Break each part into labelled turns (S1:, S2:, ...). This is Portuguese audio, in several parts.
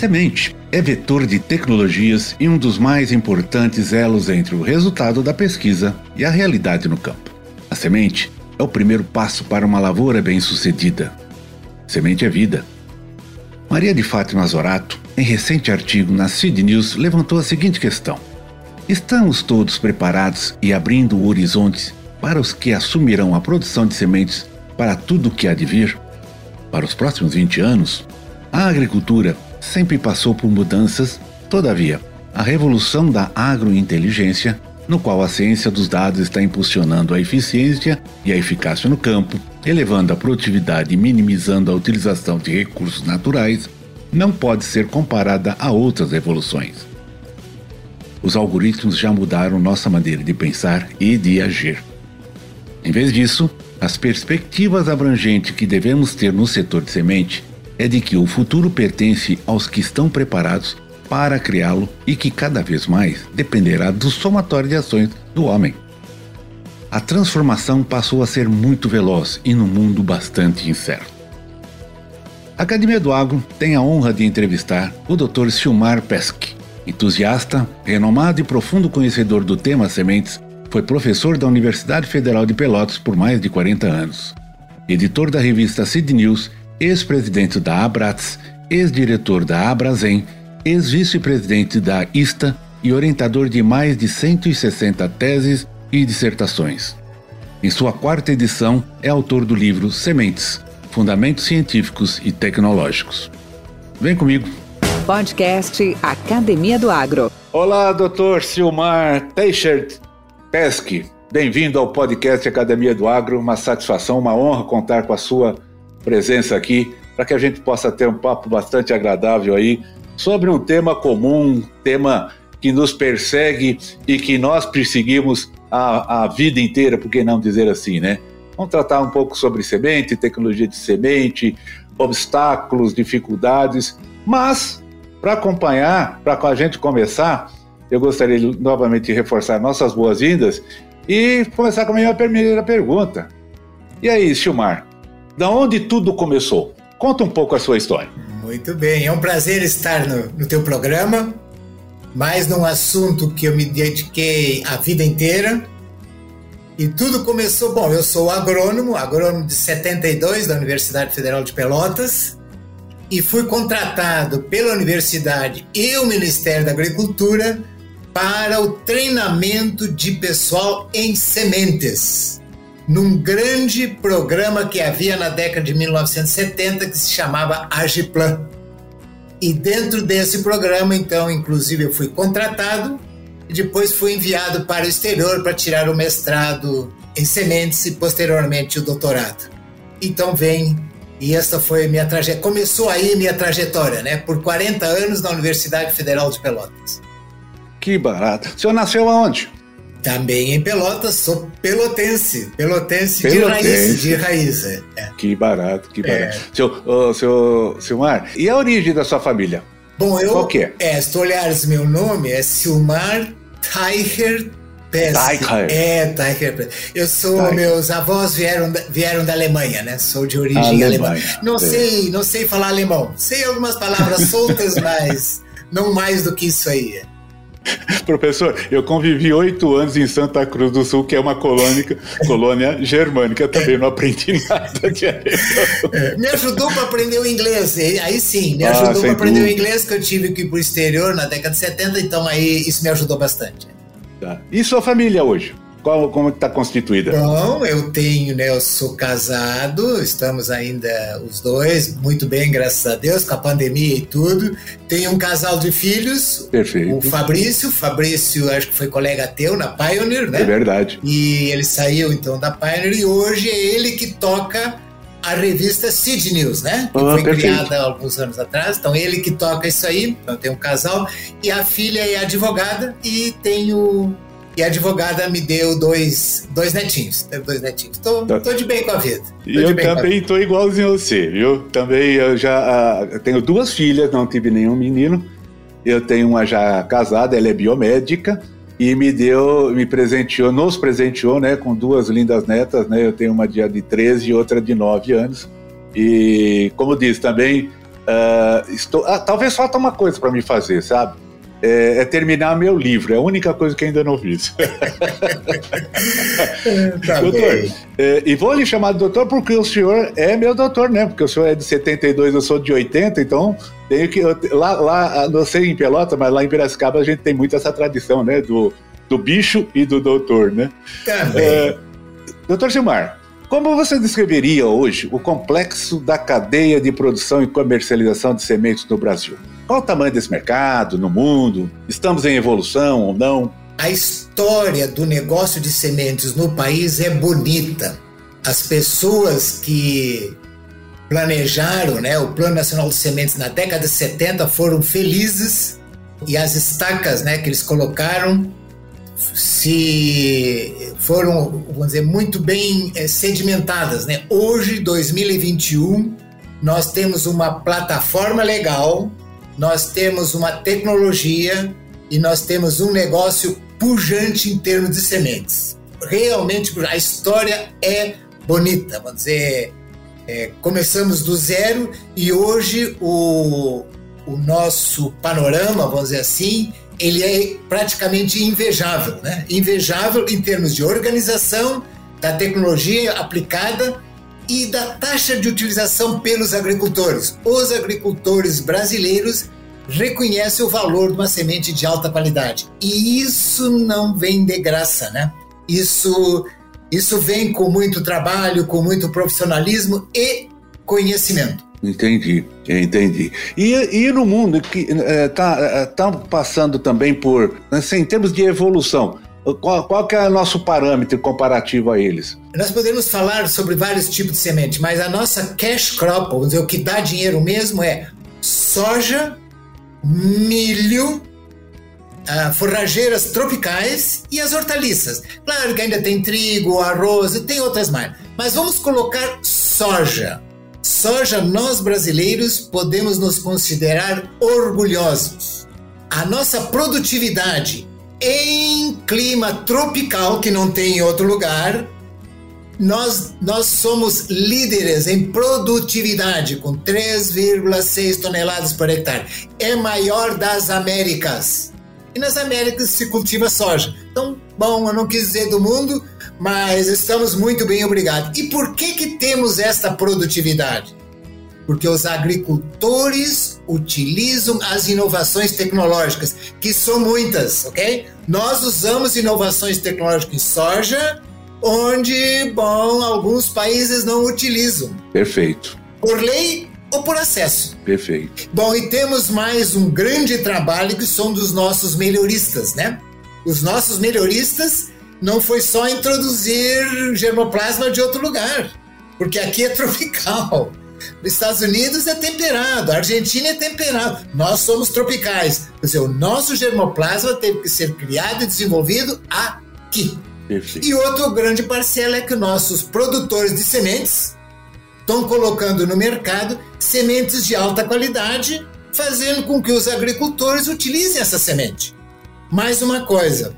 S1: Semente é vetor de tecnologias e um dos mais importantes elos entre o resultado da pesquisa e a realidade no campo. A semente é o primeiro passo para uma lavoura bem-sucedida. Semente é vida. Maria de Fátima Zorato, em recente artigo na Seed News, levantou a seguinte questão: Estamos todos preparados e abrindo horizontes para os que assumirão a produção de sementes para tudo o que há de vir? Para os próximos 20 anos, a agricultura sempre passou por mudanças, todavia, a revolução da agrointeligência, no qual a ciência dos dados está impulsionando a eficiência e a eficácia no campo, elevando a produtividade e minimizando a utilização de recursos naturais, não pode ser comparada a outras revoluções. Os algoritmos já mudaram nossa maneira de pensar e de agir. Em vez disso, as perspectivas abrangentes que devemos ter no setor de semente é de que o futuro pertence aos que estão preparados para criá-lo e que cada vez mais dependerá do somatório de ações do homem. A transformação passou a ser muito veloz e num mundo bastante incerto. A Academia do Agro tem a honra de entrevistar o Dr. Silmar Pesque, entusiasta, renomado e profundo conhecedor do tema sementes, foi professor da Universidade Federal de Pelotas por mais de 40 anos, editor da revista Seed News ex-presidente da Abrats, ex-diretor da Abrazen, ex-vice-presidente da ISTA e orientador de mais de 160 teses e dissertações. Em sua quarta edição, é autor do livro Sementes Fundamentos Científicos e Tecnológicos. Vem comigo.
S2: Podcast Academia do Agro.
S1: Olá, doutor Silmar Teixeira Pesque. Bem-vindo ao podcast Academia do Agro. Uma satisfação, uma honra contar com a sua presença aqui para que a gente possa ter um papo bastante agradável aí sobre um tema comum, tema que nos persegue e que nós perseguimos a, a vida inteira, por que não dizer assim, né? Vamos tratar um pouco sobre semente, tecnologia de semente, obstáculos, dificuldades, mas para acompanhar, para a gente começar, eu gostaria novamente de reforçar nossas boas-vindas e começar com a minha primeira pergunta. E aí, Silmar, da onde tudo começou? Conta um pouco a sua história.
S3: Muito bem, é um prazer estar no, no teu programa, mais num assunto que eu me dediquei a vida inteira. E tudo começou, bom, eu sou agrônomo, agrônomo de 72 da Universidade Federal de Pelotas, e fui contratado pela universidade e o Ministério da Agricultura para o treinamento de pessoal em sementes num grande programa que havia na década de 1970 que se chamava Agiplan. E dentro desse programa, então, inclusive eu fui contratado e depois fui enviado para o exterior para tirar o mestrado em sementes e posteriormente o doutorado. Então vem e essa foi minha trajetória. Começou aí minha trajetória, né? Por 40 anos na Universidade Federal de Pelotas.
S1: Que barato. O senhor nasceu aonde?
S3: Também em Pelotas, sou pelotense. Pelotense, pelotense. de raiz. De raiz é.
S1: é. Que barato, que barato. É. Seu, oh, seu Silmar, e a origem da sua família?
S3: Bom, eu. Qual que é? é se tu olhares meu nome, é Silmar Teicher Pesce. É, Teicher Eu sou, Teicher. meus avós vieram da, vieram da Alemanha, né? Sou de origem alemã. Não é. sei, não sei falar alemão. Sei algumas palavras soltas, mas não mais do que isso aí.
S1: Professor, eu convivi oito anos em Santa Cruz do Sul, que é uma colônia, colônia germânica, também não aprendi nada de
S3: é, Me ajudou para aprender o inglês, aí sim, me ah, ajudou ah, para aprender o inglês, que eu tive que ir para o exterior na década de 70, então aí isso me ajudou bastante.
S1: Tá. E sua família hoje? Qual, como está constituída?
S3: Bom, eu tenho, né? Eu sou casado, estamos ainda os dois, muito bem, graças a Deus, com a pandemia e tudo. Tenho um casal de filhos.
S1: Perfeito.
S3: O Fabrício, Fabrício, acho que foi colega teu na Pioneer, né?
S1: É verdade.
S3: E ele saiu então da Pioneer e hoje é ele que toca a revista Seed News, né? Que ah, foi perfeito. criada alguns anos atrás. Então, ele que toca isso aí. Então, tem um casal. E a filha é advogada e tem o. E a advogada me deu dois, dois netinhos. Teve dois netinhos. Tô, tá. tô de bem com a vida.
S1: E eu também tô igualzinho a você, viu? Também eu já uh, tenho duas filhas, não tive nenhum menino. Eu tenho uma já casada, ela é biomédica e me deu, me presenteou, nos presenteou, né, com duas lindas netas, né? Eu tenho uma de, de 13 e outra de 9 anos. E como disse também, uh, estou, ah, talvez falta uma coisa para me fazer, sabe? É, é, terminar meu livro, é a única coisa que ainda não fiz. tá doutor, é, e vou lhe chamar de doutor porque o senhor é meu doutor, né? Porque o senhor é de 72, eu sou de 80, então tenho que. Lá, lá não sei em Pelota, mas lá em Piracicaba a gente tem muito essa tradição, né? Do, do bicho e do doutor, né?
S3: Também. É,
S1: doutor Gilmar, como você descreveria hoje o complexo da cadeia de produção e comercialização de sementes no Brasil? Qual o tamanho desse mercado no mundo? Estamos em evolução ou não?
S3: A história do negócio de sementes no país é bonita. As pessoas que planejaram né, o Plano Nacional de Sementes na década de 70 foram felizes e as estacas né, que eles colocaram se foram, vamos dizer, muito bem é, sedimentadas. Né? Hoje, 2021, nós temos uma plataforma legal, nós temos uma tecnologia e nós temos um negócio pujante em termos de sementes. Realmente, a história é bonita, vamos dizer, é, começamos do zero e hoje o, o nosso panorama, vamos dizer assim, ele é praticamente invejável, né? Invejável em termos de organização, da tecnologia aplicada e da taxa de utilização pelos agricultores. Os agricultores brasileiros reconhecem o valor de uma semente de alta qualidade. E isso não vem de graça, né? Isso isso vem com muito trabalho, com muito profissionalismo e conhecimento.
S1: Entendi, entendi. E, e no mundo que está é, tá passando também por, assim, em termos de evolução, qual, qual que é o nosso parâmetro comparativo a eles?
S3: Nós podemos falar sobre vários tipos de semente, mas a nossa cash crop, vamos dizer, o que dá dinheiro mesmo é soja, milho, uh, forrageiras tropicais e as hortaliças. Claro que ainda tem trigo, arroz e tem outras mais. Mas vamos colocar soja. Soja, nós brasileiros podemos nos considerar orgulhosos. A nossa produtividade em clima tropical, que não tem em outro lugar, nós, nós somos líderes em produtividade, com 3,6 toneladas por hectare. É maior das Américas e nas Américas se cultiva soja. Então, bom, eu não quis dizer do mundo, mas estamos muito bem, obrigado. E por que que temos esta produtividade? Porque os agricultores utilizam as inovações tecnológicas, que são muitas, ok? Nós usamos inovações tecnológicas em soja, onde, bom, alguns países não utilizam.
S1: Perfeito.
S3: Por lei, ou por acesso.
S1: Perfeito.
S3: Bom, e temos mais um grande trabalho que são dos nossos melhoristas, né? Os nossos melhoristas não foi só introduzir germoplasma de outro lugar, porque aqui é tropical. Nos Estados Unidos é temperado, a Argentina é temperado, nós somos tropicais. Quer dizer, o nosso germoplasma teve que ser criado e desenvolvido aqui.
S1: Perfeito.
S3: E outro grande parcela é que nossos produtores de sementes estão colocando no mercado sementes de alta qualidade, fazendo com que os agricultores utilizem essa semente. Mais uma coisa,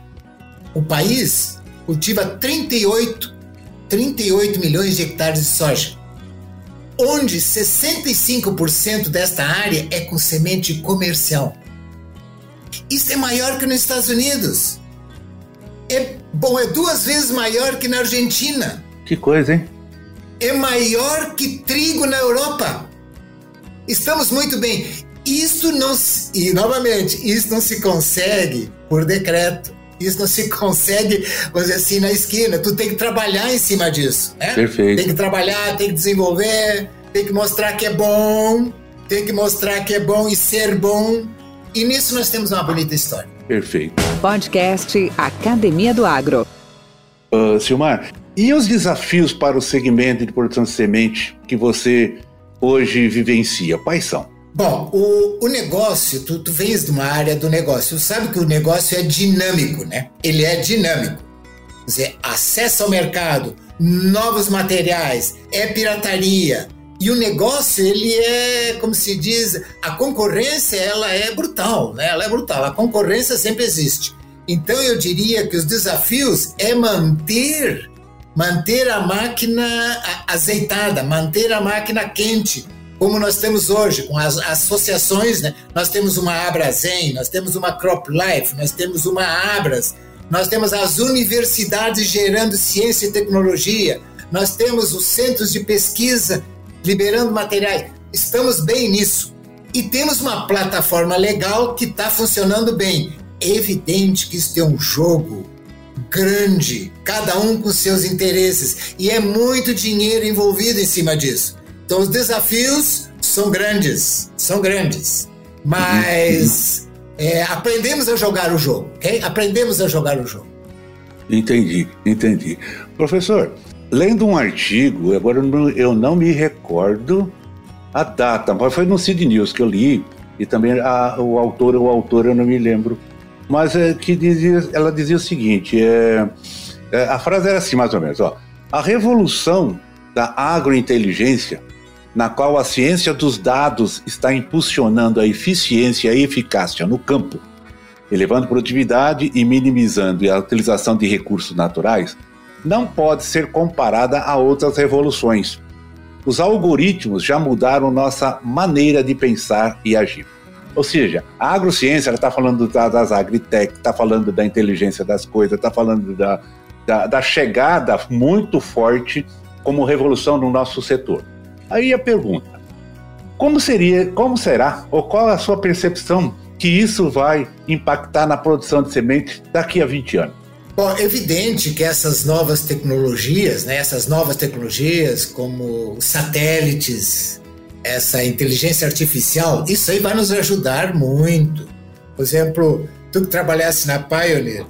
S3: o país cultiva 38, 38 milhões de hectares de soja, onde 65% desta área é com semente comercial. Isso é maior que nos Estados Unidos. É bom, é duas vezes maior que na Argentina.
S1: Que coisa, hein?
S3: é maior que trigo na Europa. Estamos muito bem. Isto não e novamente, isso não se consegue por decreto. Isso não se consegue, vamos dizer assim, na esquina. Tu tem que trabalhar em cima disso. Né?
S1: Perfeito.
S3: Tem que trabalhar, tem que desenvolver, tem que mostrar que é bom, tem que mostrar que é bom e ser bom. E nisso nós temos uma bonita história.
S1: Perfeito.
S2: Podcast Academia do Agro.
S1: Uh, Silmar, E os desafios para o segmento de produção de semente que você hoje vivencia, quais são?
S3: Bom, o, o negócio, tu, tu vens de uma área do negócio, tu sabe que o negócio é dinâmico, né? Ele é dinâmico. Quer dizer, acesso ao mercado, novos materiais, é pirataria. E o negócio, ele é, como se diz, a concorrência, ela é brutal, né? Ela é brutal, a concorrência sempre existe. Então eu diria que os desafios é manter manter a máquina azeitada, manter a máquina quente, como nós temos hoje, com as associações, né? Nós temos uma Abrazen, nós temos uma Crop Life, nós temos uma Abras, nós temos as universidades gerando ciência e tecnologia, nós temos os centros de pesquisa liberando materiais. Estamos bem nisso. E temos uma plataforma legal que está funcionando bem. É evidente que isso é um jogo grande, cada um com seus interesses, e é muito dinheiro envolvido em cima disso. Então os desafios são grandes, são grandes, mas é, aprendemos a jogar o jogo, ok? Aprendemos a jogar o jogo.
S1: Entendi, entendi. Professor, lendo um artigo, agora eu não me recordo a data, mas foi no Sid News que eu li, e também a, o autor ou autor eu não me lembro mas é, que dizia, ela dizia o seguinte: é, é, a frase era assim, mais ou menos: ó, a revolução da agrointeligência, na qual a ciência dos dados está impulsionando a eficiência e eficácia no campo, elevando produtividade e minimizando a utilização de recursos naturais, não pode ser comparada a outras revoluções. Os algoritmos já mudaram nossa maneira de pensar e agir. Ou seja, a agrociência está falando das agritech, está falando da inteligência das coisas, está falando da, da, da, chegada muito forte como revolução no nosso setor. Aí a pergunta: como seria, como será, ou qual a sua percepção que isso vai impactar na produção de sementes daqui a 20 anos?
S3: Bom, é evidente que essas novas tecnologias, né, essas novas tecnologias como satélites, essa inteligência artificial, isso aí vai nos ajudar muito. Por exemplo, tu que trabalhasse na Pioneer,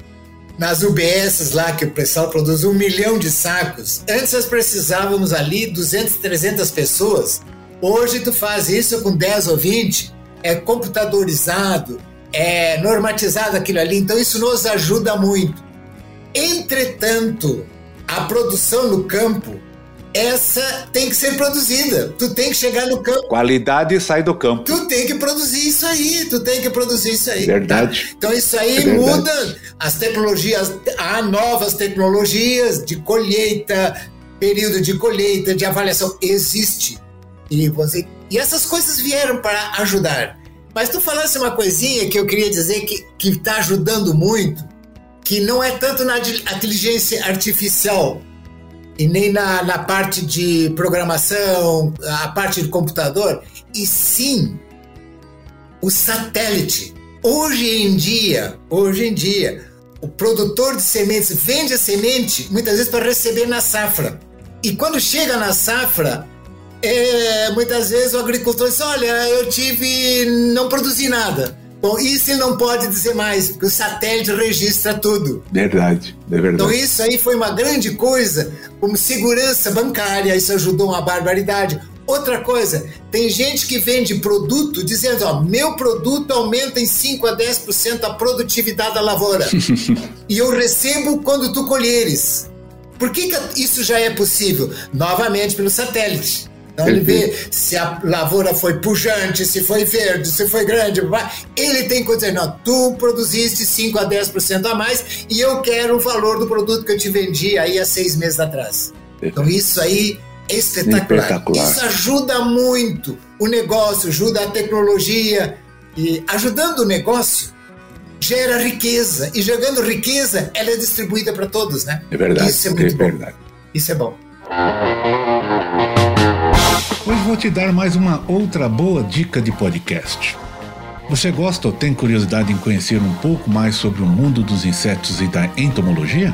S3: nas UBS lá que o pessoal produz um milhão de sacos, antes nós precisávamos ali 200, 300 pessoas. Hoje tu faz isso com 10 ou 20, é computadorizado, é normatizado aquilo ali, então isso nos ajuda muito. Entretanto, a produção no campo essa tem que ser produzida. Tu tem que chegar no campo.
S1: Qualidade sai do campo.
S3: Tu tem que produzir isso aí. Tu tem que produzir isso aí.
S1: Verdade.
S3: Tá? Então isso aí é muda as tecnologias. Há novas tecnologias de colheita, período de colheita, de avaliação. Existe. E, você, e essas coisas vieram para ajudar. Mas tu falasse uma coisinha que eu queria dizer que está ajudando muito, que não é tanto na inteligência artificial, e nem na, na parte de programação, a parte de computador, e sim o satélite. Hoje em dia, hoje em dia, o produtor de sementes vende a semente muitas vezes para receber na safra. E quando chega na safra, é, muitas vezes o agricultor diz: Olha, eu tive, não produzi nada. Bom, isso ele não pode dizer mais, porque o satélite registra tudo.
S1: Verdade, é verdade.
S3: Então isso aí foi uma grande coisa, como segurança bancária, isso ajudou uma barbaridade. Outra coisa, tem gente que vende produto dizendo, ó, meu produto aumenta em 5 a 10% a produtividade da lavoura. e eu recebo quando tu colheres. Por que, que isso já é possível? Novamente pelo satélite. Então ele vê se a lavoura foi pujante, se foi verde, se foi grande, ele tem que dizer, não, tu produziste 5 a 10% a mais e eu quero o valor do produto que eu te vendi aí há seis meses atrás. Então isso aí é espetacular. espetacular. Isso ajuda muito o negócio, ajuda a tecnologia e ajudando o negócio gera riqueza e jogando riqueza ela é distribuída para todos, né?
S1: É verdade.
S3: Isso é muito
S1: é
S3: bom.
S1: Verdade.
S3: Isso é bom.
S1: Hoje vou te dar mais uma outra boa dica de podcast. Você gosta ou tem curiosidade em conhecer um pouco mais sobre o mundo dos insetos e da entomologia?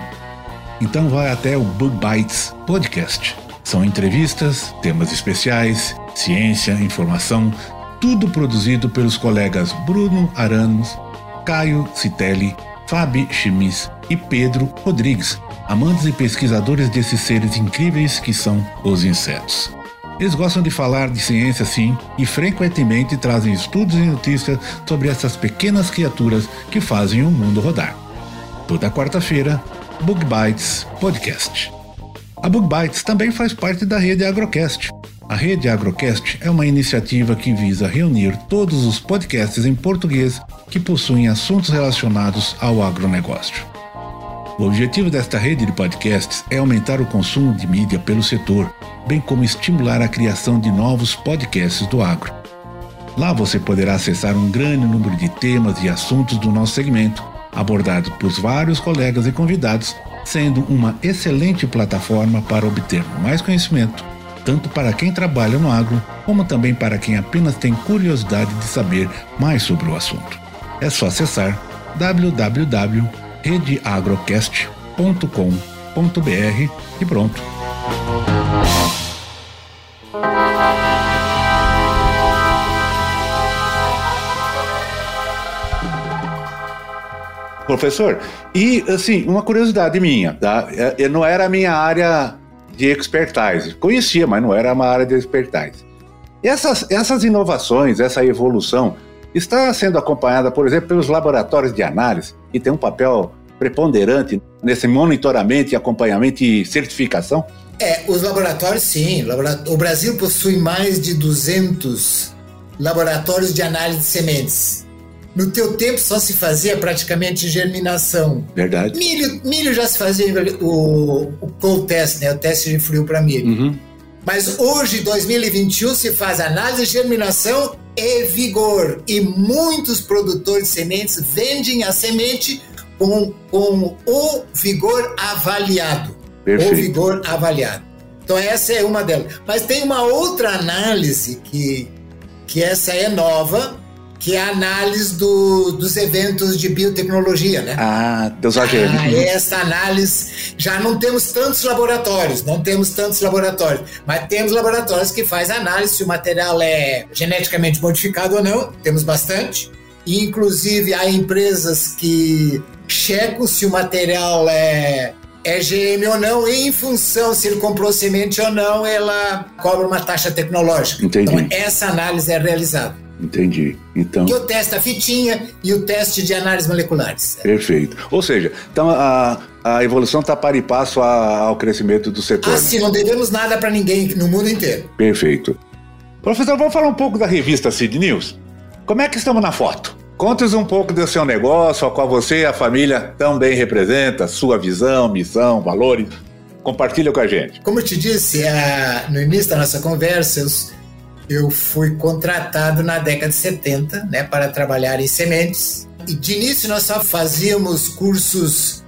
S1: Então vai até o Bug Bites Podcast. São entrevistas, temas especiais, ciência, informação, tudo produzido pelos colegas Bruno Aranos, Caio Citelli, Fabi Chimis e Pedro Rodrigues, amantes e pesquisadores desses seres incríveis que são os insetos. Eles gostam de falar de ciência sim e frequentemente trazem estudos e notícias sobre essas pequenas criaturas que fazem o mundo rodar. Toda quarta-feira, Bug Bites Podcast. A Bug Bites também faz parte da rede Agrocast. A rede Agrocast é uma iniciativa que visa reunir todos os podcasts em português que possuem assuntos relacionados ao agronegócio. O objetivo desta rede de podcasts é aumentar o consumo de mídia pelo setor, bem como estimular a criação de novos podcasts do agro. Lá você poderá acessar um grande número de temas e assuntos do nosso segmento, abordados por vários colegas e convidados, sendo uma excelente plataforma para obter mais conhecimento, tanto para quem trabalha no agro, como também para quem apenas tem curiosidade de saber mais sobre o assunto. É só acessar www.redeagrocast.com.br e pronto. Professor, e assim, uma curiosidade minha, tá? É, não era a minha área de expertise. Conhecia, mas não era uma área de expertise. Essas, essas inovações, essa evolução, está sendo acompanhada, por exemplo, pelos laboratórios de análise, que tem um papel preponderante nesse monitoramento, acompanhamento e certificação?
S3: É, os laboratórios, sim. O Brasil possui mais de 200 laboratórios de análise de sementes. No teu tempo só se fazia praticamente germinação.
S1: Verdade.
S3: Milho, milho já se fazia o, o cold test, né? O teste de frio para milho. Uhum. Mas hoje, 2021, se faz análise de germinação e vigor. E muitos produtores de sementes vendem a semente com, com o vigor avaliado. Perfeito. O vigor avaliado. Então essa é uma delas. Mas tem uma outra análise que, que essa é nova, que é a análise do, dos eventos de biotecnologia, né?
S1: Ah, dos AGM.
S3: Ah, essa análise, já não temos tantos laboratórios, não temos tantos laboratórios, mas temos laboratórios que faz análise se o material é geneticamente modificado ou não, temos bastante. E, inclusive, há empresas que checam se o material é é GM ou não, e em função se ele comprou semente ou não, ela cobra uma taxa tecnológica.
S1: Entendi.
S3: Então, essa análise é realizada.
S1: Entendi. Então.
S3: Que o teste da fitinha e o teste de análises moleculares.
S1: Perfeito. Ou seja, então a, a evolução está para e passo ao crescimento do setor.
S3: Ah, sim, não devemos nada para ninguém no mundo inteiro.
S1: Perfeito. Professor, vamos falar um pouco da revista Seed News? Como é que estamos na foto? Conte-nos um pouco do seu negócio, a qual você e a família também representa, sua visão, missão, valores. Compartilha com a gente.
S3: Como eu te disse no início da nossa conversa, eu eu fui contratado na década de 70 né, para trabalhar em sementes. E de início nós só fazíamos cursos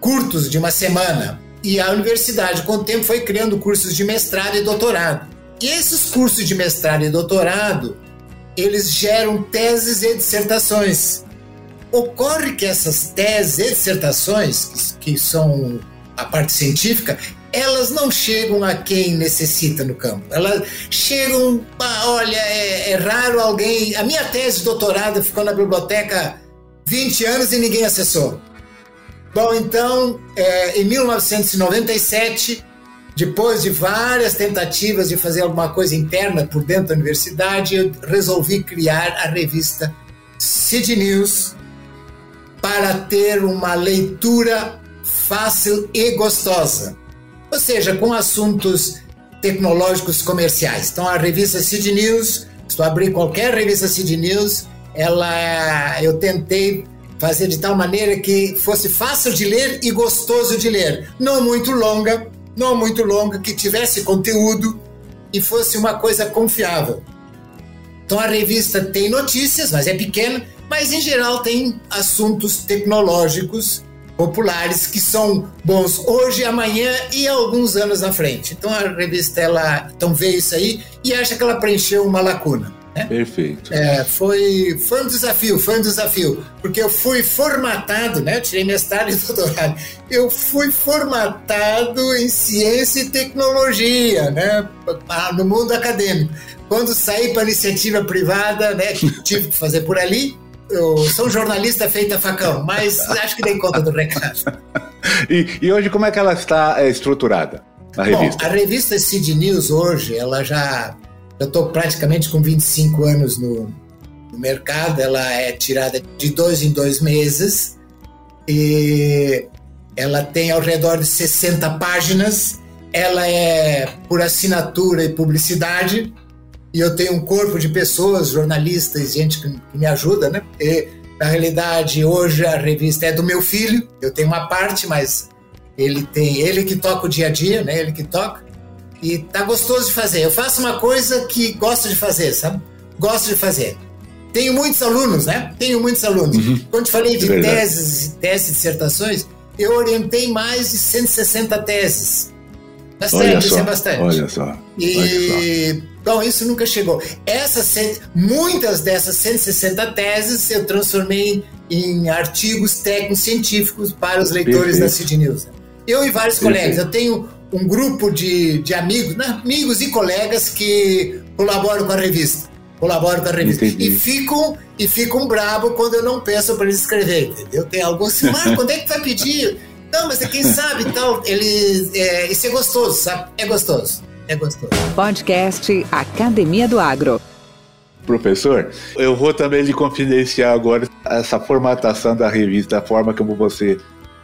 S3: curtos de uma semana. E a universidade, com o tempo, foi criando cursos de mestrado e doutorado. E esses cursos de mestrado e doutorado, eles geram teses e dissertações. Ocorre que essas teses e dissertações, que, são a parte científica, elas não chegam a quem necessita no campo. Elas chegam, olha, é, é, raro alguém. A minha tese de doutorado ficou na biblioteca 20 anos e ninguém acessou. Bom, então, é, em 1997, depois de várias tentativas de fazer alguma coisa interna por dentro da universidade, eu resolvi criar a revista Seed News para ter uma leitura fácil e gostosa ou seja, com assuntos tecnológicos comerciais. Então, a revista Seed News, se tu abrir qualquer revista Seed News, ela, eu tentei fazer de tal maneira que fosse fácil de ler e gostoso de ler. Não muito longa, não muito longa, que tivesse conteúdo e fosse uma coisa confiável. Então a revista tem notícias, mas é pequena, mas em geral tem assuntos tecnológicos populares que são bons hoje, amanhã e alguns anos à frente. Então a revista ela então vê isso aí e acha que ela preencheu uma lacuna.
S1: Perfeito.
S3: É, foi, foi um desafio, foi um desafio, porque eu fui formatado, né? Eu tirei mestrado e doutorado. Eu fui formatado em ciência e tecnologia, né? No mundo acadêmico. Quando saí para a iniciativa privada, né? Tive que fazer por ali eu sou um jornalista feito a facão, mas acho que dei conta do recado.
S1: e, e, hoje como é que ela está é, estruturada? A revista?
S3: Bom, a revista Cid News hoje, ela já. Eu estou praticamente com 25 anos no, no mercado, ela é tirada de dois em dois meses e ela tem ao redor de 60 páginas, ela é por assinatura e publicidade e eu tenho um corpo de pessoas, jornalistas, gente que, que me ajuda, né? E, na realidade, hoje a revista é do meu filho, eu tenho uma parte, mas ele tem, ele que toca o dia a dia, né? Ele que toca. E tá gostoso de fazer. Eu faço uma coisa que gosto de fazer, sabe? Gosto de fazer. Tenho muitos alunos, né? Tenho muitos alunos. Uhum. Quando falei de é teses, teses, dissertações, eu orientei mais de 160 teses. Bastante, isso é bastante.
S1: Olha só.
S3: E,
S1: olha
S3: só. bom, isso nunca chegou. Essas, muitas dessas 160 teses eu transformei em artigos técnicos científicos para os leitores Perfeito. da Cid News. Eu e vários Perfeito. colegas. Eu tenho um grupo de, de amigos, né? amigos e colegas que colaboram com a revista colaboro com a revista. Entendi. E ficam, e ficam bravo quando eu não peço para eles escrever, entendeu? Tem alguns assim, mas quando é que vai pedir? Não, mas é quem sabe tal. Ele, é, isso é gostoso, sabe? É gostoso. É gostoso.
S2: Podcast Academia do Agro.
S1: Professor, eu vou também lhe confidenciar agora essa formatação da revista, a forma como você,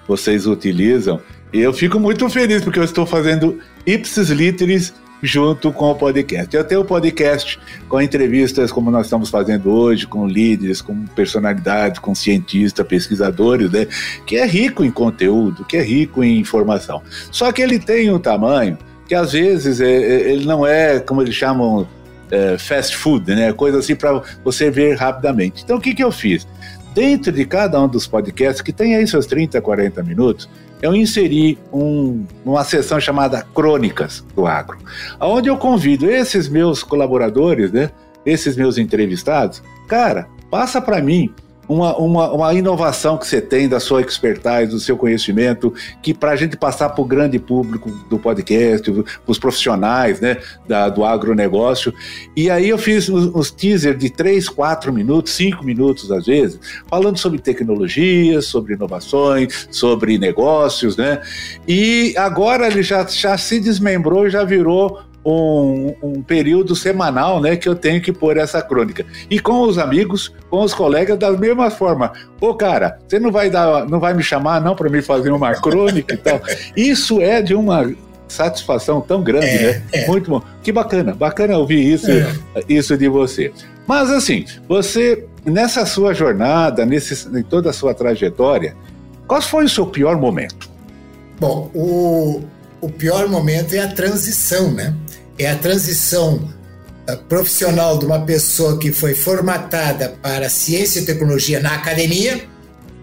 S1: vocês utilizam. Eu fico muito feliz porque eu estou fazendo ipsis literis junto com o podcast. Eu tenho o podcast com entrevistas como nós estamos fazendo hoje, com líderes, com personalidades, com cientistas, pesquisadores, né? Que é rico em conteúdo, que é rico em informação. Só que ele tem um tamanho que às vezes é, é ele não é, como eles chamam, é, fast food, né? Coisa assim para você ver rapidamente. Então o que, que eu fiz? Dentro de cada um dos podcasts, que tem aí seus 30, 40 minutos, eu inseri um, uma sessão chamada Crônicas do Agro, onde eu convido esses meus colaboradores, né, esses meus entrevistados, cara, passa para mim uma, uma, uma, inovação que você tem da sua expertise, do seu conhecimento, que para a gente passar para o grande público do podcast, para os profissionais né, da, do agronegócio. E aí eu fiz uns teasers de 3, 4 minutos, 5 minutos às vezes, falando sobre tecnologias, sobre inovações, sobre negócios, né? E agora ele já, já se desmembrou, já virou um, um, período semanal, né, que eu tenho que pôr essa crônica. E com os amigos, com os colegas, da mesma forma. Ô, cara, você não vai dar, não vai me chamar não para me fazer uma crônica e tal. Isso é de uma satisfação tão grande, é, né? É. Muito bom. Que bacana, bacana ouvir isso, é. isso de você. Mas assim, você nessa sua jornada, nesse, em toda a sua trajetória, qual foi o seu pior momento?
S3: Bom, o, o pior momento é a transição, né? É a transição uh, profissional de uma pessoa que foi formatada para ciência e tecnologia na academia,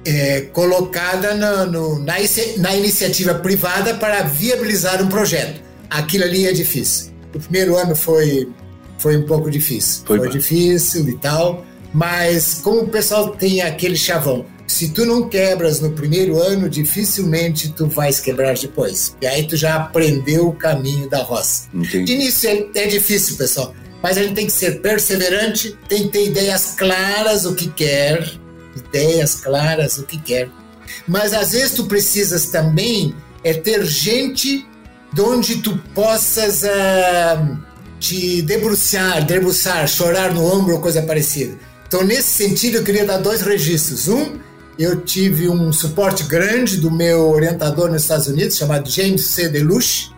S3: é, colocada na, no, na, na iniciativa privada para viabilizar um projeto. Aquilo ali é difícil. O primeiro ano foi, foi um pouco difícil. Foi, foi difícil e tal, mas como o pessoal tem aquele chavão, se tu não quebras no primeiro ano, dificilmente tu vais quebrar depois. E aí tu já aprendeu o caminho da roça. Entendi. De início é, é difícil, pessoal. Mas a gente tem que ser perseverante, tem que ter ideias claras o que quer, ideias claras o que quer. Mas às vezes tu precisas também é ter gente de onde tu possas uh, te debruçar, debruçar, chorar no ombro ou coisa parecida. Então, nesse sentido, eu queria dar dois registros. Um eu tive um suporte grande do meu orientador nos Estados Unidos, chamado James C. DeLuche.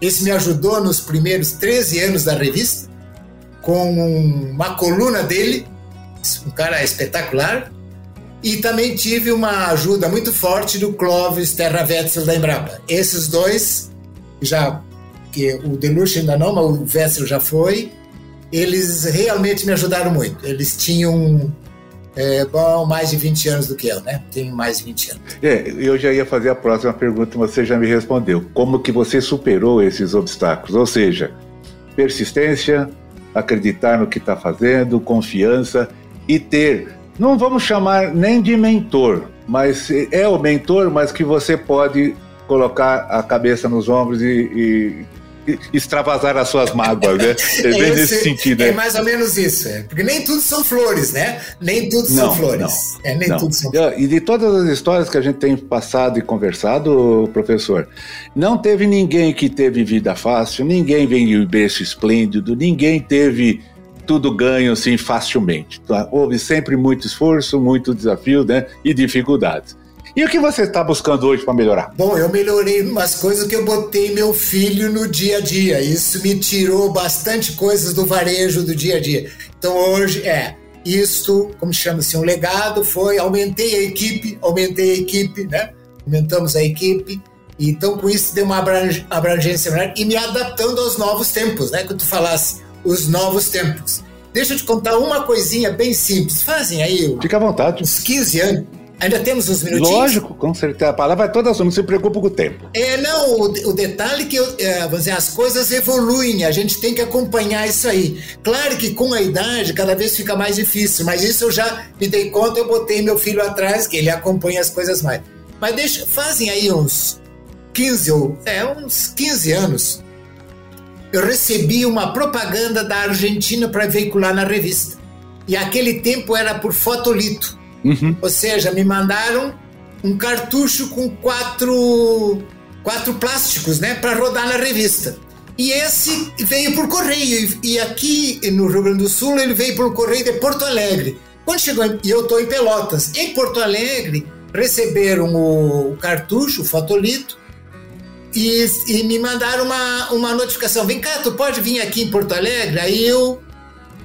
S3: Esse me ajudou nos primeiros 13 anos da revista, com uma coluna dele, um cara espetacular. E também tive uma ajuda muito forte do Clóvis Terra Wetzel da Embrapa. Esses dois, já que o Deluxe ainda não, mas o Wetzel já foi, eles realmente me ajudaram muito. Eles tinham é, bom, mais de 20 anos do que eu, né? Tenho mais de 20 anos.
S1: É, eu já ia fazer a próxima pergunta, você já me respondeu. Como que você superou esses obstáculos? Ou seja, persistência, acreditar no que está fazendo, confiança e ter, não vamos chamar nem de mentor, mas é o mentor, mas que você pode colocar a cabeça nos ombros e, e, extravasar as suas mágoas, né? É bem Esse, nesse sentido.
S3: É né? mais ou menos isso, é. porque nem tudo são flores, né? Nem tudo não, são flores. Não, é, nem
S1: não.
S3: tudo são flores.
S1: E de todas as histórias que a gente tem passado e conversado, professor, não teve ninguém que teve vida fácil, ninguém veio berço esplêndido, ninguém teve tudo ganho assim facilmente. Tá? Houve sempre muito esforço, muito desafio né? e dificuldades. E o que você está buscando hoje para melhorar?
S3: Bom, eu melhorei umas coisas que eu botei meu filho no dia a dia. Isso me tirou bastante coisas do varejo do dia a dia. Então hoje é isto, como chama-se, um legado, foi aumentei a equipe, aumentei a equipe, né? Aumentamos a equipe. Então com isso deu uma abrangência maior e me adaptando aos novos tempos, né? Que tu falasse, os novos tempos. Deixa eu te contar uma coisinha bem simples. Fazem aí.
S1: Fica à vontade.
S3: Uns 15 anos Ainda temos uns minutinhos?
S1: Lógico, com certeza. A palavra é toda sua, não se preocupe com o tempo.
S3: É, não, o, o detalhe é que, é, dizer, as coisas evoluem, a gente tem que acompanhar isso aí. Claro que com a idade cada vez fica mais difícil, mas isso eu já me dei conta, eu botei meu filho atrás, que ele acompanha as coisas mais. Mas deixa, fazem aí uns 15 ou, é, uns 15 anos, eu recebi uma propaganda da Argentina para veicular na revista. E aquele tempo era por fotolito. Uhum. Ou seja, me mandaram um cartucho com quatro, quatro plásticos, né, para rodar na revista. E esse veio por correio. E aqui no Rio Grande do Sul ele veio por correio de Porto Alegre. Quando chegou, e eu estou em Pelotas, em Porto Alegre, receberam o, cartucho, o fotolito, e, e, me mandaram uma, uma notificação: vem cá, tu pode vir aqui em Porto Alegre? Aí eu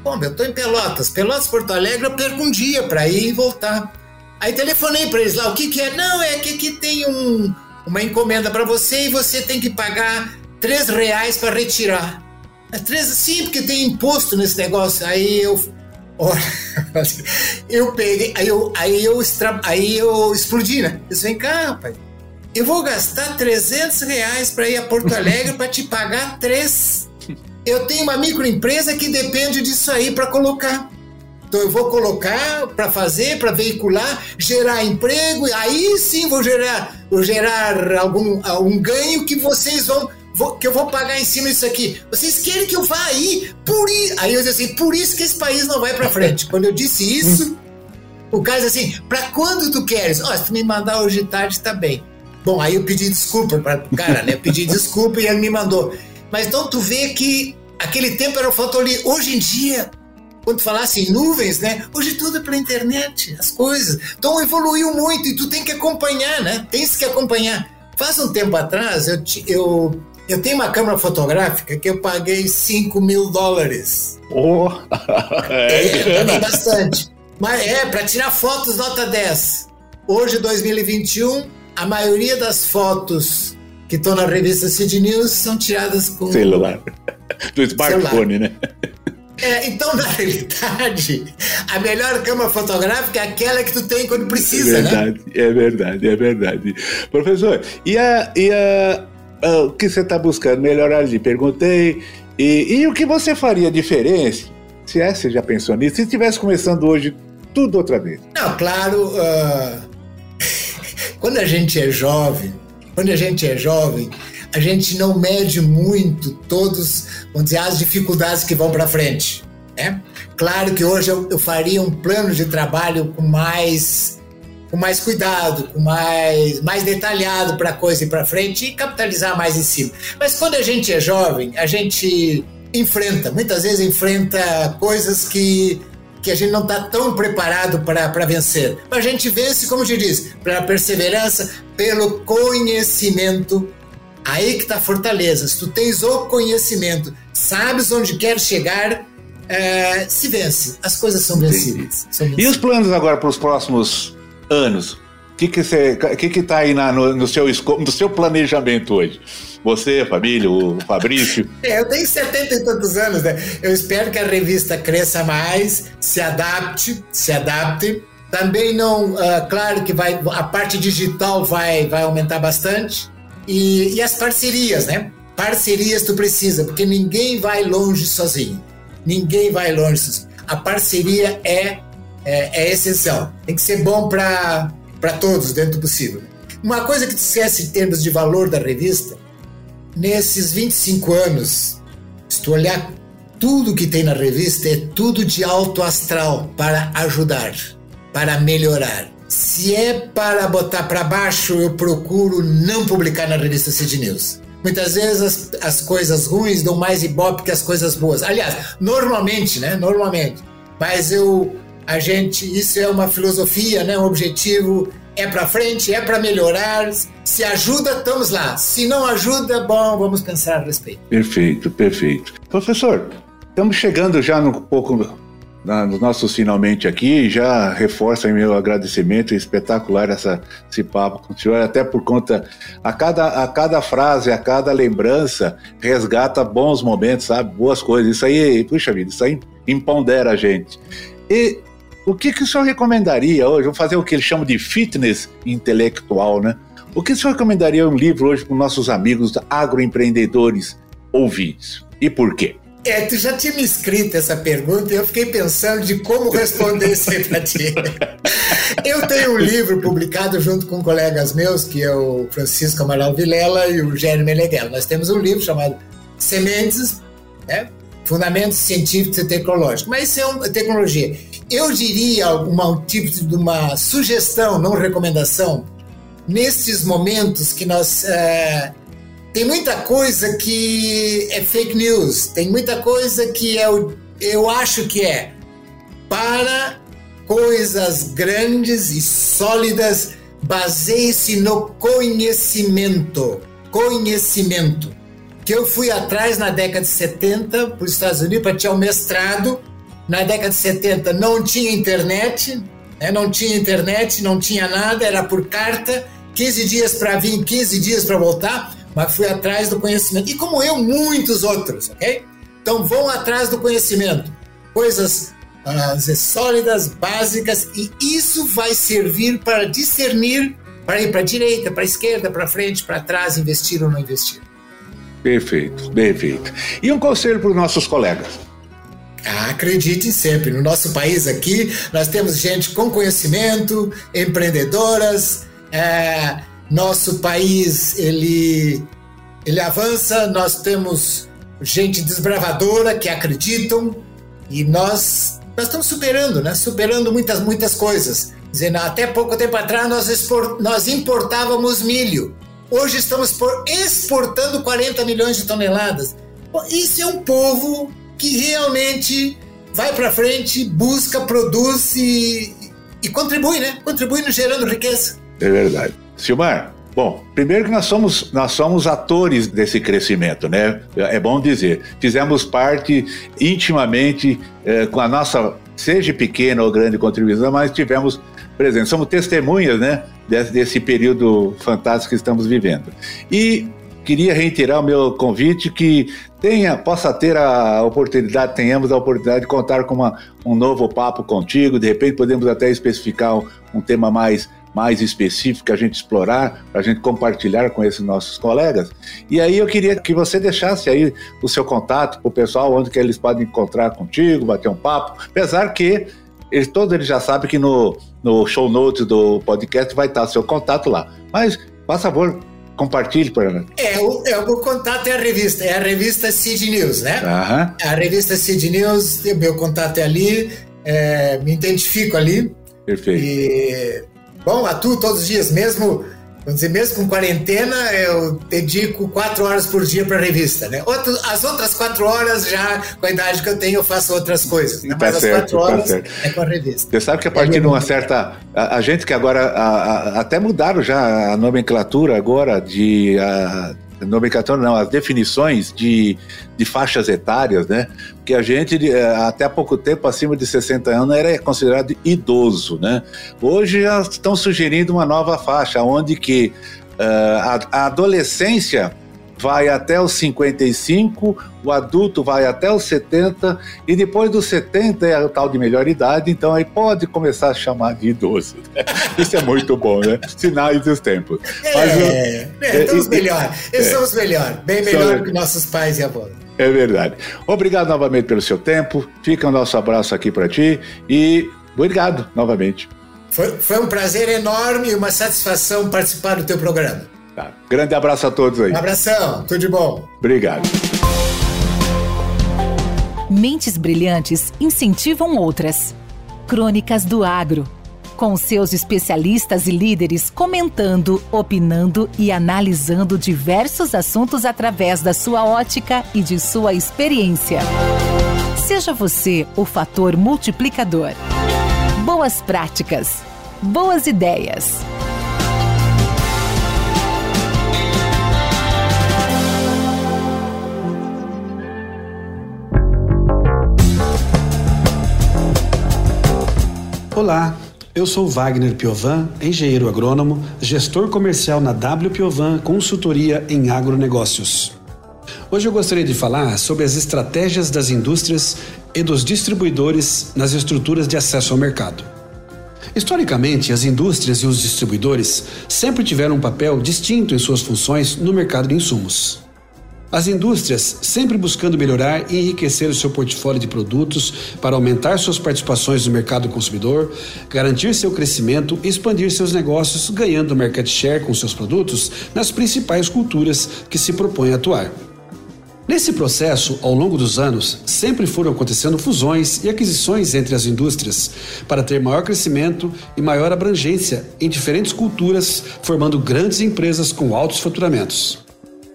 S3: Bom, eu tô em Pelotas. Pelotas, Porto Alegre, eu perco um dia para ir e voltar. Aí telefonei para eles lá, o que que é? Não, é que aqui tem um, uma encomenda para você e você tem que pagar três reais para retirar. É três, sim, porque tem imposto nesse negócio. Aí eu, eu peguei, aí eu, aí eu, aí eu explodi, né? Eu disse, vem cá, rapaz, eu vou gastar 300 reais para ir a Porto Alegre para te pagar três eu tenho uma microempresa que depende disso aí para colocar. Então eu vou colocar para fazer, para veicular, gerar emprego, aí sim vou gerar, vou gerar algum, algum ganho que vocês vão, vou, que eu vou pagar em cima disso aqui. Vocês querem que eu vá aí? Por isso, aí eu disse assim, por isso que esse país não vai para frente. Quando eu disse isso, o cara disse assim, para quando tu queres? Ó, oh, se tu me mandar hoje tarde, tá bem. Bom, aí eu pedi desculpa para o cara, né? Pedi desculpa e ele me mandou. Mas então tu vê que aquele tempo era o fotolito. Hoje em dia, quando falasse em nuvens, né? Hoje tudo é pela internet, as coisas. Então evoluiu muito e tu tem que acompanhar, né? Tens que acompanhar. Faz um tempo atrás, eu, eu, eu tenho uma câmera fotográfica que eu paguei 5 mil dólares.
S1: Oh,
S3: é, é paguei bastante. Mas é, para tirar fotos nota 10. Hoje, 2021, a maioria das fotos que estão na revista Cid News são tiradas com
S1: celular, do smartphone, celular. né?
S3: É, então, na realidade, a melhor câmera fotográfica é aquela que tu tem quando precisa,
S1: é verdade,
S3: né?
S1: É verdade, é verdade. Professor, e, a, e a, a o que você está buscando melhorar ali? Perguntei. E, e o que você faria diferente? Se é, você já pensou nisso? Se estivesse começando hoje tudo outra vez?
S3: Não, claro. Uh, quando a gente é jovem, quando a gente é jovem, a gente não mede muito todos, vamos dizer, as dificuldades que vão para frente. Né? Claro que hoje eu, eu, faria um plano de trabalho com mais, com mais cuidado, com mais, mais detalhado para a coisa ir para frente e capitalizar mais em cima. Mas quando a gente é jovem, a gente enfrenta, muitas vezes enfrenta coisas que que a gente não está tão preparado para vencer. Mas a gente vence, como te diz, pela perseverança, pelo conhecimento. Aí que está a fortaleza. Se tu tens o conhecimento, sabes onde quer chegar, é, se vence. As coisas são vencidas. são
S1: vencidas. E os planos agora para os próximos anos? O que que você, que que tá aí na, no, no, seu, seu planejamento hoje? Você, família, o Fabrício?
S3: É, eu tenho 70 e tantos anos, né? Eu espero que a revista cresça mais, se adapte, se adapte. Também não, uh, claro que vai, a parte digital vai, vai aumentar bastante. E, e as parcerias, né? Parcerias tu precisa, porque ninguém vai longe sozinho. Ninguém vai longe sozinho. A parceria é, é, é essencial. Tem que ser bom para todos, dentro do possível. Uma coisa que dissesse em termos de valor da revista, nesses 25 anos, se tu olhar tudo que tem na revista, é tudo de alto astral para ajudar, para melhorar. Se é para botar para baixo, eu procuro não publicar na revista Cid News. Muitas vezes as, as coisas ruins dão mais ibope que as coisas boas. Aliás, normalmente, né? Normalmente. Mas eu, a gente, isso é uma filosofia, né? Um objetivo é para frente, é para melhorar. Se ajuda, estamos lá. Se não ajuda, bom, vamos pensar a respeito.
S1: Perfeito, perfeito. Professor, estamos chegando já um pouco nos nossos finalmente aqui, já reforça meu agradecimento espetacular essa, esse papo com o senhor, até por conta, a cada, a cada frase, a cada lembrança, resgata bons momentos, sabe? Boas coisas. Isso aí, puxa vida, isso aí empodera a gente. E o que, que o senhor recomendaria hoje? Vou fazer o que eles chamam de fitness intelectual, né? O que o senhor recomendaria um livro hoje para nossos amigos agroempreendedores ouvintes? E por quê?
S3: É, tu já tinha me escrito essa pergunta e eu fiquei pensando de como responder isso aí para ti. Eu tenho um livro publicado junto com colegas meus, que é o Francisco Amaral Vilela e o Jeremy Meneghel. Nós temos um livro chamado Sementes, né? Fundamentos Científicos e Tecnológicos. Mas isso é uma tecnologia. Eu diria alguma, um tipo de uma sugestão, não recomendação, nesses momentos que nós... É, tem muita coisa que é fake news, tem muita coisa que é o, eu acho que é para coisas grandes e sólidas, baseie-se no conhecimento. Conhecimento. Que eu fui atrás na década de 70 para os Estados Unidos para tirar o mestrado. Na década de 70 não tinha internet, né? não tinha internet, não tinha nada, era por carta, 15 dias para vir, 15 dias para voltar mas fui atrás do conhecimento. E como eu, muitos outros, ok? Então vão atrás do conhecimento. Coisas uh, sólidas, básicas, e isso vai servir para discernir para ir para a direita, para a esquerda, para frente, para trás, investir ou não investir.
S1: Perfeito, perfeito. E um conselho para os nossos colegas?
S3: Acreditem sempre. No nosso país aqui, nós temos gente com conhecimento, empreendedoras, é, nosso país ele ele avança, nós temos gente desbravadora que acreditam e nós nós estamos superando, né? Superando muitas muitas coisas. Dizendo, até pouco tempo atrás nós, export, nós importávamos milho. Hoje estamos por, exportando 40 milhões de toneladas. Isso é um povo que realmente vai para frente, busca, produz e, e contribui, né? Contribui no gerando riqueza.
S1: É verdade. Silmar, Bom, primeiro que nós somos, nós somos atores desse crescimento, né? É bom dizer. Fizemos parte intimamente é, com a nossa, seja pequena ou grande contribuição, mas tivemos presente. Somos testemunhas, né? Desse, desse período fantástico que estamos vivendo. E queria reiterar o meu convite que tenha, possa ter a oportunidade, tenhamos a oportunidade de contar com uma, um novo papo contigo. De repente podemos até especificar um, tema mais mais específico a gente explorar, para a gente compartilhar com esses nossos colegas. E aí eu queria que você deixasse aí o seu contato para o pessoal, onde que eles podem encontrar contigo, bater um papo, apesar que eles, todos eles já sabem que no, no show notes do podcast vai estar seu contato lá. Mas, por favor, compartilhe para ela.
S3: É, o, é, o contato é a revista, é a revista Cid News, né?
S1: Uhum.
S3: A revista Cid News, meu contato é ali, é, me identifico ali.
S1: Perfeito.
S3: E Bom, atuo todos os dias, mesmo, vamos dizer, mesmo com quarentena, eu dedico quatro horas por dia para a revista, né? Outro, as outras quatro horas, já com a idade que eu tenho, eu faço outras coisas. Né?
S1: Tá Mas certo, as quatro tá horas certo.
S3: é com a revista.
S1: Você sabe que a partir é de uma certa. A, a, gente que agora. A, a, até mudaram já a nomenclatura agora de. A, nomenclatura não, as definições de, de faixas etárias, né? Porque a gente, eh, até há pouco tempo, acima de 60 anos, era considerado idoso, né? Hoje já estão sugerindo uma nova faixa, onde que uh, a, a adolescência vai até os 55, o adulto vai até os 70 e depois dos 70 é o tal de melhor idade, então aí pode começar a chamar de idoso. Né? Isso é muito bom, né? Sinais dos tempos.
S3: Mas, é, é, estamos melhor, estamos é, melhor, bem melhor do que nossos pais e avós.
S1: É verdade. Obrigado novamente pelo seu tempo. Fica o nosso abraço aqui para ti e obrigado novamente.
S3: Foi, foi um prazer enorme e uma satisfação participar do teu programa.
S1: Tá. Grande abraço a todos aí.
S3: Um abração, tudo de bom.
S1: Obrigado.
S2: Mentes brilhantes incentivam outras. Crônicas do Agro. Com seus especialistas e líderes comentando, opinando e analisando diversos assuntos através da sua ótica e de sua experiência. Seja você o fator multiplicador. Boas práticas. Boas ideias.
S4: Olá, eu sou Wagner Piovan, engenheiro agrônomo, gestor comercial na W Piovan Consultoria em Agronegócios. Hoje eu gostaria de falar sobre as estratégias das indústrias e dos distribuidores nas estruturas de acesso ao mercado. Historicamente, as indústrias e os distribuidores sempre tiveram um papel distinto em suas funções no mercado de insumos. As indústrias sempre buscando melhorar e enriquecer o seu portfólio de produtos para aumentar suas participações no mercado consumidor, garantir seu crescimento e expandir seus negócios, ganhando market share com seus produtos nas principais culturas que se propõem a atuar. Nesse processo, ao longo dos anos, sempre foram acontecendo fusões e aquisições entre as indústrias para ter maior crescimento e maior abrangência em diferentes culturas, formando grandes empresas com altos faturamentos.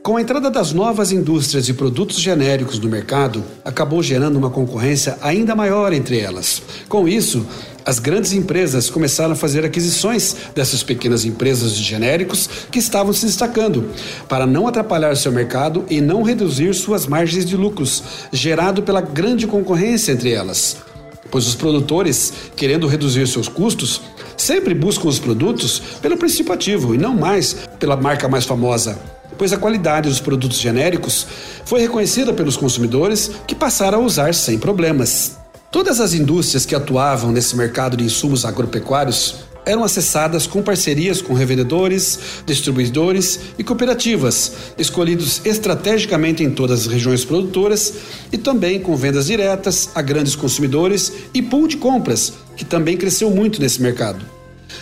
S4: Com a entrada das novas indústrias e produtos genéricos no mercado, acabou gerando uma concorrência ainda maior entre elas. Com isso, as grandes empresas começaram a fazer aquisições dessas pequenas empresas de genéricos que estavam se destacando, para não atrapalhar seu mercado e não reduzir suas margens de lucros, gerado pela grande concorrência entre elas. Pois os produtores, querendo reduzir seus custos, sempre buscam os produtos pelo princípio ativo e não mais pela marca mais famosa pois a qualidade dos produtos genéricos foi reconhecida pelos consumidores que passaram a usar sem problemas. Todas as indústrias que atuavam nesse mercado de insumos agropecuários eram acessadas com parcerias com revendedores, distribuidores e cooperativas, escolhidos estrategicamente em todas as regiões produtoras e também com vendas diretas a grandes consumidores e pool de compras, que também cresceu muito nesse mercado.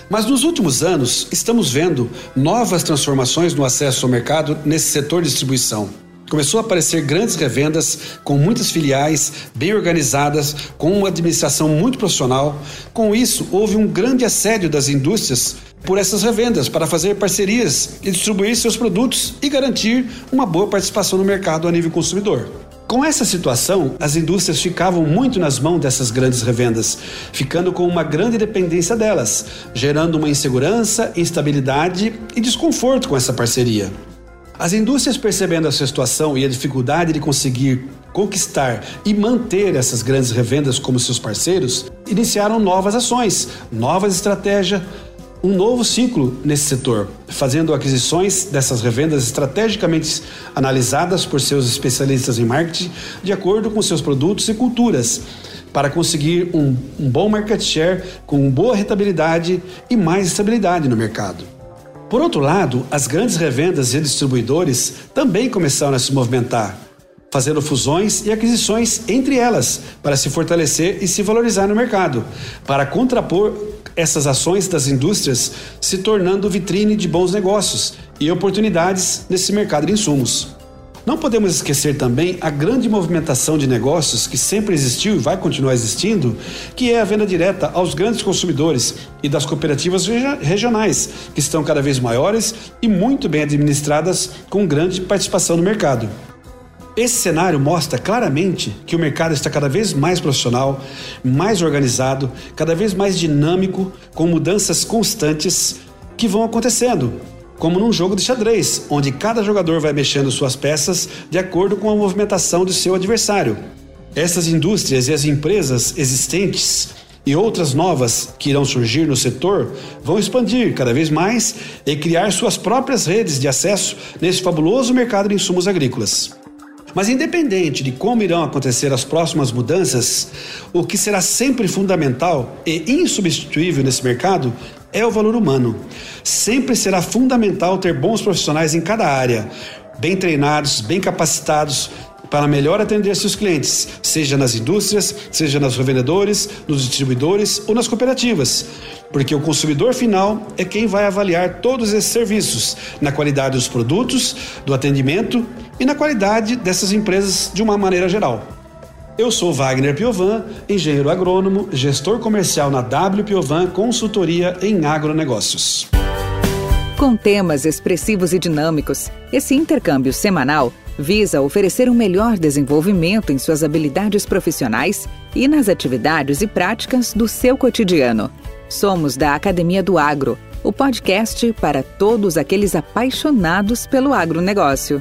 S4: Mas nos últimos anos, estamos vendo novas transformações no acesso ao mercado nesse setor de distribuição. Começou a aparecer grandes revendas com muitas filiais bem organizadas, com uma administração muito profissional. Com isso, houve um grande assédio das indústrias por essas revendas para fazer parcerias e distribuir seus produtos e garantir uma boa participação no mercado a nível consumidor. Com essa situação, as indústrias ficavam muito nas mãos dessas grandes revendas, ficando com uma grande dependência delas, gerando uma insegurança, instabilidade e desconforto com essa parceria. As indústrias, percebendo essa situação e a dificuldade de conseguir conquistar e manter essas grandes revendas como seus parceiros, iniciaram novas ações, novas estratégias, um novo ciclo nesse setor, fazendo aquisições dessas revendas estrategicamente analisadas por seus especialistas em marketing de acordo com seus produtos e culturas, para conseguir um, um bom market share com boa rentabilidade e mais estabilidade no mercado. Por outro lado, as grandes revendas e distribuidores também começaram a se movimentar, fazendo fusões e aquisições entre elas para se fortalecer e se valorizar no mercado, para contrapor essas ações das indústrias se tornando vitrine de bons negócios e oportunidades nesse mercado de insumos. Não podemos esquecer também a grande movimentação de negócios que sempre existiu e vai continuar existindo, que é a venda direta aos grandes consumidores e das cooperativas regionais, que estão cada vez maiores e muito bem administradas com grande participação no mercado. Esse cenário mostra claramente que o mercado está cada vez mais profissional, mais organizado, cada vez mais dinâmico, com mudanças constantes que vão acontecendo, como num jogo de xadrez, onde cada jogador vai mexendo suas peças de acordo com a movimentação de seu adversário. Essas indústrias e as empresas existentes e outras novas que irão surgir no setor vão expandir cada vez mais e criar suas próprias redes de acesso nesse fabuloso mercado de insumos agrícolas. Mas independente de como irão acontecer as próximas mudanças, o que será sempre fundamental e insubstituível nesse mercado é o valor humano. Sempre será fundamental ter bons profissionais em cada área, bem treinados, bem capacitados, para melhor atender seus clientes, seja nas indústrias, seja nos revendedores, nos distribuidores ou nas cooperativas, porque o consumidor final é quem vai avaliar todos esses serviços, na qualidade dos produtos, do atendimento e na qualidade dessas empresas de uma maneira geral. Eu sou Wagner Piovan, engenheiro agrônomo, gestor comercial na W Piovan Consultoria em Agronegócios.
S2: Com temas expressivos e dinâmicos, esse intercâmbio semanal visa oferecer um melhor desenvolvimento em suas habilidades profissionais e nas atividades e práticas do seu cotidiano. Somos da Academia do Agro, o podcast para todos aqueles apaixonados pelo agronegócio.